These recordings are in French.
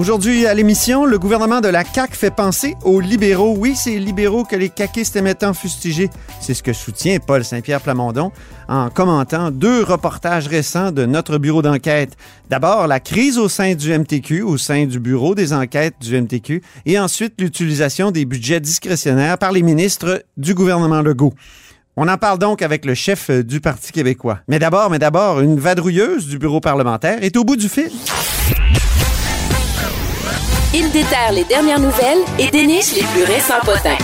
Aujourd'hui à l'émission, le gouvernement de la CAQ fait penser aux libéraux. Oui, c'est les libéraux que les caquistes aiment tant fustiger. C'est ce que soutient Paul Saint-Pierre Plamondon en commentant deux reportages récents de notre bureau d'enquête. D'abord, la crise au sein du MTQ, au sein du bureau des enquêtes du MTQ, et ensuite l'utilisation des budgets discrétionnaires par les ministres du gouvernement Legault. On en parle donc avec le chef du Parti québécois. Mais d'abord, mais d'abord, une vadrouilleuse du bureau parlementaire est au bout du fil. Il déterre les dernières nouvelles et déniche les plus récents potins.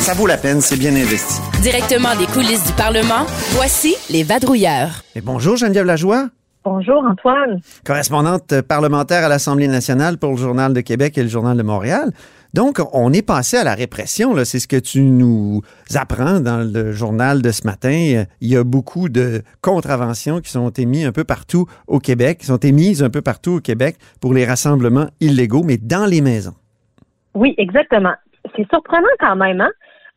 Ça vaut la peine, c'est bien investi. Directement des coulisses du Parlement, voici les vadrouilleurs. Et bonjour Geneviève Lajoie, Bonjour Antoine. correspondante parlementaire à l'Assemblée nationale pour le Journal de Québec et le Journal de Montréal. Donc, on est passé à la répression, c'est ce que tu nous apprends dans le journal de ce matin. Il y a beaucoup de contraventions qui sont émises un peu partout au Québec, qui sont émises un peu partout au Québec pour les rassemblements illégaux, mais dans les maisons. Oui, exactement. C'est surprenant quand même, hein?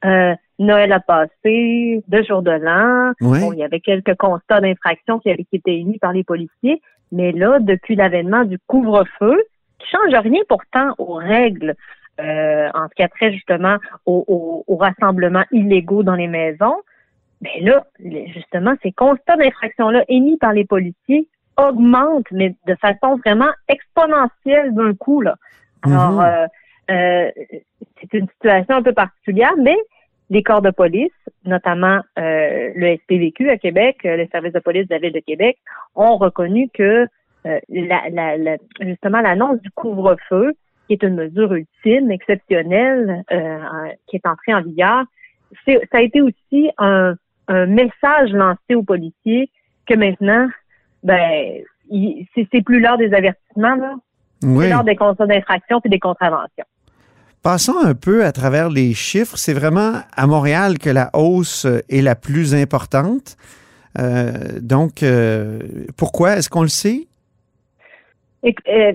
Euh, Noël a passé, deux jours de l'an. Ouais. Bon, il y avait quelques constats d'infraction qui avaient qui étaient émis par les policiers. Mais là, depuis l'avènement du couvre-feu, qui change rien pourtant aux règles euh, en ce qui a trait justement aux, aux- aux rassemblements illégaux dans les maisons, mais là, justement, ces constats d'infraction-là émis par les policiers augmentent, mais de façon vraiment exponentielle d'un coup. Là. Alors, Mhm. euh, euh, c'est une situation un peu particulière, mais les corps de police, notamment euh, le SPVQ à Québec, euh, le service de police de la ville de Québec, ont reconnu que euh, la, la- la- justement l'annonce du couvre-feu, qui est une mesure ultime, exceptionnelle, euh, qui est entrée en vigueur, c'est- ça a été aussi un, un message lancé aux policiers que maintenant, ben, il- c'est c'est plus l'heure des avertissements, là. Oui. C'est l'heure des constats d'infraction puis des contraventions. Passons un peu à travers les chiffres. C'est vraiment à Montréal que la hausse est la plus importante. Euh, donc, euh, pourquoi? Est-ce qu'on le sait? Et, euh,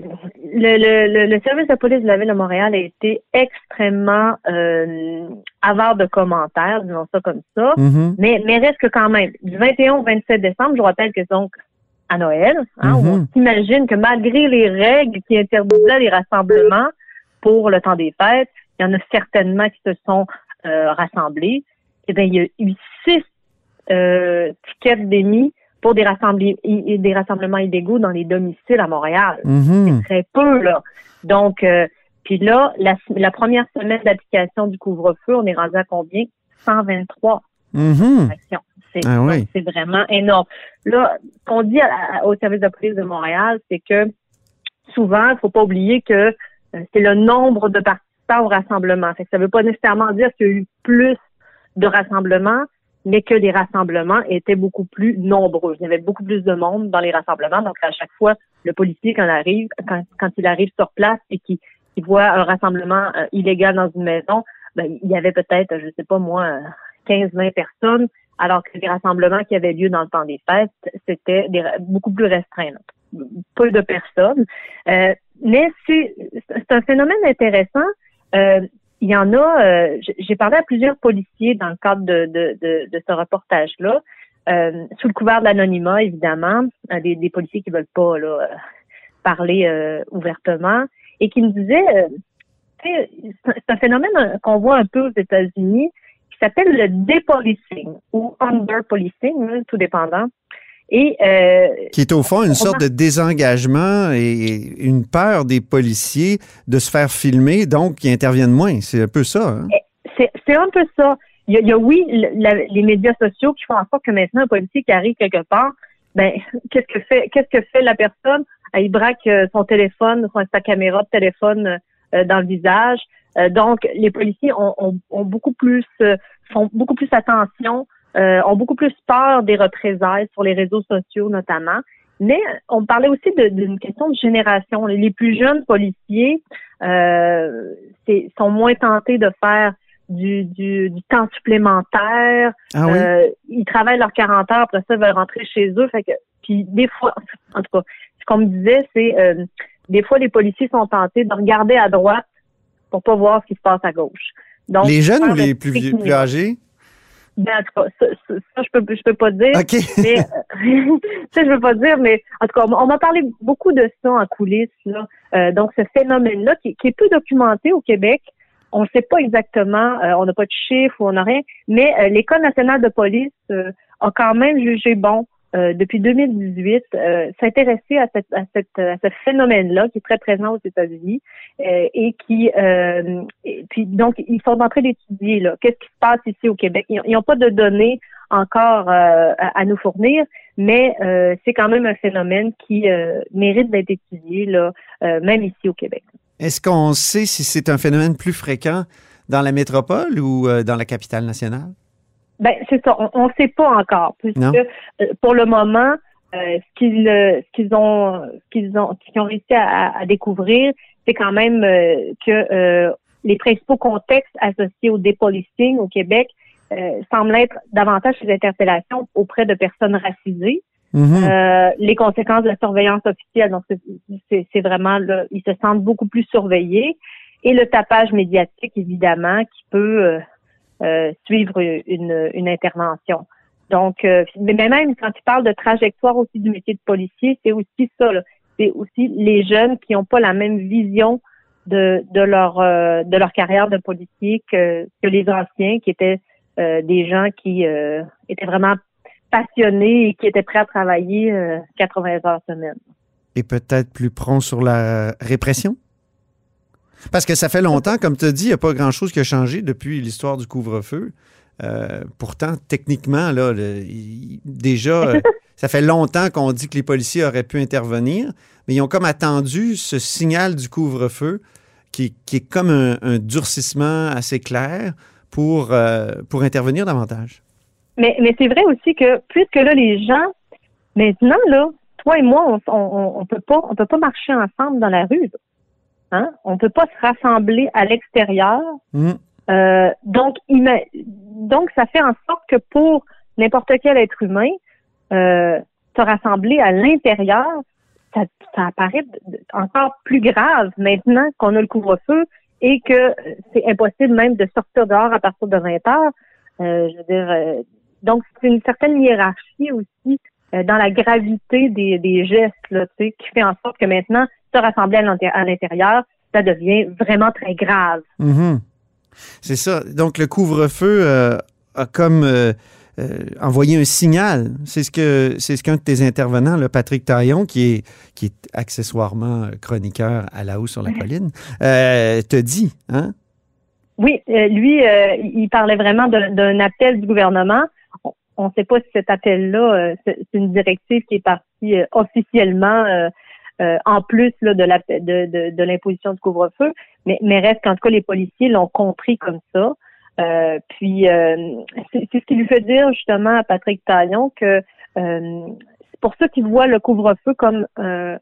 le, le, le, service de police de la ville de Montréal a été extrêmement euh, avare de commentaires, disons ça comme ça. Mhm. Mais, mais reste que quand même, du 21 au 27 décembre, je vous rappelle que c'est donc à Noël, hein, on Mhm. s'imagine que malgré les règles qui interdisaient les rassemblements pour le temps des fêtes, il y en a certainement qui se sont euh, rassemblés. Eh bien, il y a eu six euh, tickets d'émis pour des, rassemblements illégaux dans les domiciles à Montréal Mhm. très peu, là. Donc, euh, puis là, la, la première semaine d'application du couvre-feu, on est rendu à combien? 123 Mhm. actions. C'est Ah oui. c'est vraiment énorme. Là, ce qu'on dit à- à- au service de police de Montréal, c'est que souvent, il faut pas oublier que euh, c'est le nombre de participants au rassemblement. Fait que ça veut pas nécessairement dire qu'il y a eu plus de rassemblements, mais que les rassemblements étaient beaucoup plus nombreux. Il y avait beaucoup plus de monde dans les rassemblements. Donc, à chaque fois, le policier, quand il arrive, sur place et qu'il voit un rassemblement euh, illégal dans une maison, ben, il y avait peut-être, je sais pas moi, 15-20 personnes, alors que les rassemblements qui avaient lieu dans le temps des fêtes, c'était beaucoup plus restreint. Peu de personnes. Euh, mais c'est un phénomène intéressant. Euh, il y en a, euh, j'ai parlé à plusieurs policiers dans le cadre de, de, de, de ce reportage-là, euh, sous le couvert de l'anonymat, évidemment, euh, des, des policiers qui veulent pas là, euh, parler euh, ouvertement, et qui me disaient, euh, c'est un phénomène qu'on voit un peu aux États-Unis, qui s'appelle le dépolicing ou underpolicing, hein, tout dépendant. Et euh, Qui est au fond une sorte de désengagement et une peur des policiers de se faire filmer, donc qui interviennent moins. C'est un peu ça. hein? c'est c'est un peu ça. Il y a, il y a, oui, la- les médias sociaux qui font en sorte que maintenant un policier qui arrive quelque part, ben qu'est-ce que fait qu'est-ce que fait la personne? Ah, Il braque euh, son téléphone, son, sa caméra de téléphone euh, dans le visage. Euh, donc les policiers ont, ont, ont beaucoup plus font beaucoup plus attention, euh, ont beaucoup plus peur des représailles sur les réseaux sociaux notamment. Mais on parlait aussi d'une question de génération. Les plus jeunes policiers euh, sont moins tentés de faire du, du, du temps supplémentaire. Ah oui? Euh, ils travaillent leurs 40 heures, après ça, ils veulent rentrer chez eux. Fait que, puis des fois, en tout cas, ce qu'on me disait, c'est euh, des fois les policiers sont tentés de regarder à droite pour pas voir ce qui se passe à gauche. Donc, les jeunes ou les le plus, vieux- âgés? Ben, en tout cas, ça, ça, ça, je peux je peux pas dire. OK. Mais euh, ça, je veux pas dire, mais en tout cas, on m'a parlé beaucoup de ça en coulisses. Là. Euh, donc, ce phénomène-là, qui, qui est peu documenté au Québec, on ne sait pas exactement, euh, on n'a pas de chiffres ou on n'a rien, mais euh, l'École nationale de police euh, a quand même jugé bon euh, depuis 2018 euh, s'intéresser à, cette, à, cette, à ce phénomène-là qui est très présent aux États-Unis euh, et qui euh, puis donc ils sont en train d'étudier là qu'est-ce qui se passe ici au Québec. Ils n'ont pas de données encore euh, à, à nous fournir, mais euh, c'est quand même un phénomène qui euh, mérite d'être étudié là, euh, même ici au Québec. Est-ce qu'on sait si c'est un phénomène plus fréquent dans la métropole ou euh, dans la capitale nationale? Ben c'est ça, on ne sait pas encore puisque euh, pour le moment euh, ce qu'ils euh, ce qu'ils ont ce qu'ils ont ce qu'ils ont réussi à, à découvrir, c'est quand même euh, que euh, les principaux contextes associés au dépolicing au Québec euh, semblent être davantage les interpellations auprès de personnes racisées. Mhm. Euh, les conséquences de la surveillance officielle, donc c'est vraiment là, ils se sentent beaucoup plus surveillés. Et le tapage médiatique, évidemment, qui peut euh, suivre une, une intervention. Donc, euh, mais même quand tu parles de trajectoire aussi du métier de policier, c'est aussi ça. C'est aussi les jeunes qui n'ont pas la même vision de, de leur euh, de leur carrière de policier que, que les anciens, qui étaient euh, des gens qui euh, étaient vraiment passionnés et qui étaient prêts à travailler euh, 80 heures semaine. Et peut-être plus prompt sur la répression? Parce que ça fait longtemps, comme tu as dit, il n'y a pas grand-chose qui a changé depuis l'histoire du couvre-feu. Euh, pourtant, techniquement, là, le- il- déjà, euh, ça fait longtemps qu'on dit que les policiers auraient pu intervenir, mais ils ont comme attendu ce signal du couvre-feu qui, qui est comme un, un durcissement assez clair pour, euh, pour intervenir davantage. Mais, mais c'est vrai aussi que puisque là les gens maintenant là, toi et moi, on, on, on peut pas on peut pas marcher ensemble dans la rue. là. Hein? On peut pas se rassembler à l'extérieur. Hmm. Euh, donc, donc ça fait en sorte que pour n'importe quel être humain, euh, se rassembler à l'intérieur, ça, ça apparaît encore plus grave maintenant qu'on a le couvre-feu et que c'est impossible même de sortir dehors à partir de 20 heures. Euh, je veux dire, euh, donc c'est une certaine hiérarchie aussi euh, dans la gravité des, des gestes, là, tu sais, qui fait en sorte que maintenant, se rassembler à l'inté- à l'intérieur, ça devient vraiment très grave. Mhm. C'est ça. Donc, le couvre-feu euh, a comme euh, euh, envoyé un signal. C'est ce que c'est ce qu'un de tes intervenants, le Patrick Taillon, qui est, qui est accessoirement chroniqueur à la haut sur la colline, te dit. Hein? Oui, lui, il parlait vraiment d'un appel du gouvernement. On ne sait pas si cet appel-là, c'est une directive qui est partie officiellement euh, en plus là, de la- de, de, de l'imposition du couvre-feu, mais, mais reste qu'en tout cas, les policiers l'ont compris comme ça. Euh, puis, euh, c'est c'est ce qui lui fait dire justement à Patrick Taillon que euh, c'est pour ça qu'il voit le couvre-feu comme euh,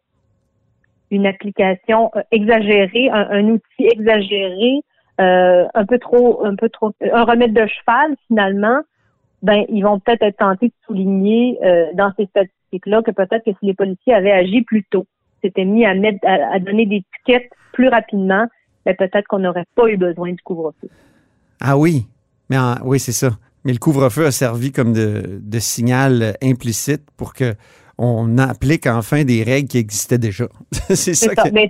une application euh, exagérée, un, un outil exagéré un peu trop, un peu trop, un remède de cheval finalement, ben ils vont peut-être être tentés de souligner dans ces statistiques-là que peut-être que si les policiers avaient agi plus tôt, s'étaient mis à mettre, à, à donner des tickets plus rapidement, ben peut-être qu'on n'aurait pas eu besoin du couvre-feu. Ah oui. Mais en- oui, c'est ça. Mais le couvre-feu a servi comme de, de signal implicite pour que on applique enfin des règles qui existaient déjà. c'est ça, que- Ben,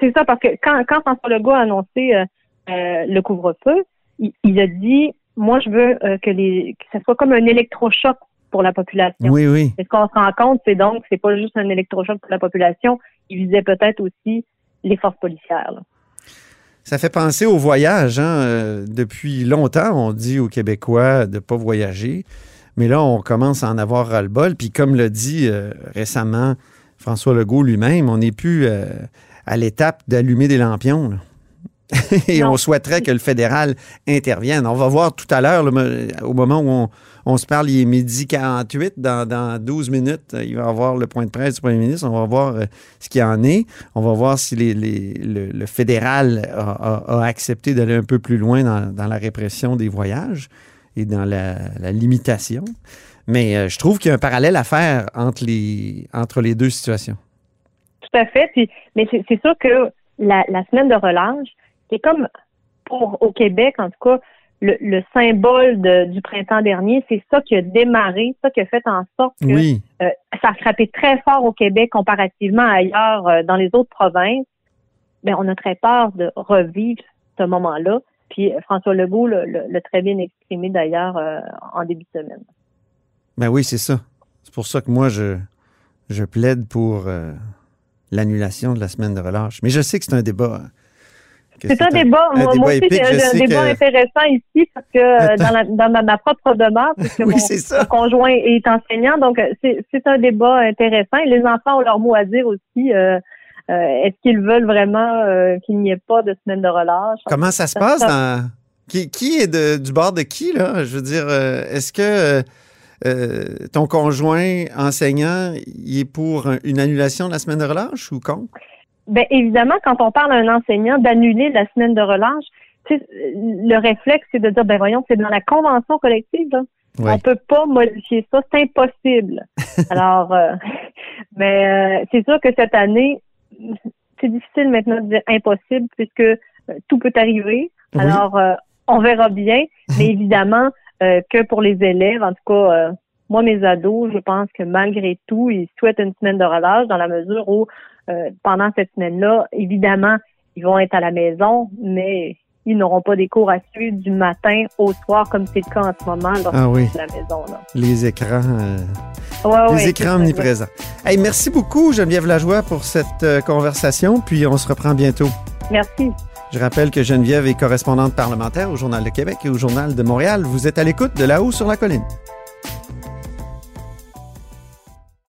c'est ça parce que quand, quand François Legault a annoncé euh, euh, le couvre-feu, il, il a dit moi je veux euh, que les que ça soit comme un électrochoc pour la population. Oui, oui. Et ce qu'on se rend compte, c'est donc c'est pas juste un électrochoc pour la population, il visait peut-être aussi les forces policières. là. Ça fait penser au voyage. Hein? Euh, depuis longtemps, on dit aux Québécois de ne pas voyager. Mais là, on commence à en avoir ras-le-bol. Puis comme l'a dit euh, récemment François Legault lui-même, on n'est plus euh, à l'étape d'allumer des lampions. là. Et Non. on souhaiterait que le fédéral intervienne. On va voir tout à l'heure, mo- au moment où on, on se parle, il est midi 48. Dans, dans 12 minutes, euh, il va y avoir le point de presse du premier ministre. On va voir euh, ce qu'il en est. On va voir si les- les- le, le fédéral a, a- a accepté d'aller un peu plus loin dans, dans la répression des voyages et dans la, la limitation. Mais euh, je trouve qu'il y a un parallèle à faire entre les, entre les deux situations. tout à fait. Puis, mais c'est c'est sûr que la, la semaine de relâche, c'est comme pour au Québec, en tout cas, le, le symbole de- du printemps dernier, c'est ça qui a démarré, ça qui a fait en sorte que Oui. euh, ça a frappé très fort au Québec comparativement à ailleurs euh, dans les autres provinces. Mais on a très peur de revivre ce moment-là. Puis euh, François Legault l'a très bien exprimé d'ailleurs euh, en début de semaine. Ben oui, c'est ça. C'est pour ça que moi, je, je plaide pour l'annulation de la semaine de relâche. Mais je sais que c'est un débat. hein, C'est un débat, un moi, débat moi aussi, un débat que- intéressant ici parce que euh, dans, la- dans ma, ma propre demeure, puisque Oui, mon, conjoint est enseignant, donc euh, c'est un débat intéressant. Et les enfants ont leur mot à dire aussi. euh, euh, Est-ce qu'ils veulent vraiment euh, qu'il n'y ait pas de semaine de relâche? Comment ça se passe dans. Qui, qui est de- du bord de qui, là? Je veux dire, est-ce que ton conjoint enseignant, il est pour un- une annulation de la semaine de relâche ou contre? Ben évidemment, quand on parle à un enseignant d'annuler la semaine de relâche, tu sais, le réflexe, c'est de dire, ben voyons, c'est dans la convention collective, là. Ouais. On peut pas modifier ça, c'est impossible. Alors, euh, mais euh, c'est sûr que cette année, c'est difficile maintenant de dire impossible puisque euh, tout peut arriver. Oui. Alors, euh, on verra bien, mais évidemment euh, que pour les élèves, en tout cas, euh, moi, mes ados, je pense que malgré tout, ils souhaitent une semaine de relâche dans la mesure où, euh, pendant cette semaine-là, évidemment, ils vont être à la maison, mais ils n'auront pas des cours à suivre du matin au soir, comme c'est le cas en ce moment lorsqu'ils Ah oui. sont à la maison. Là. Les écrans. euh, Ouais, les ouais, écrans omniprésents. Hey, merci beaucoup, Geneviève Lajoie, pour cette euh, conversation, puis on se reprend bientôt. Merci. Je rappelle que Geneviève est correspondante parlementaire au Journal de Québec et au Journal de Montréal. Vous êtes à l'écoute de là-haut sur la colline.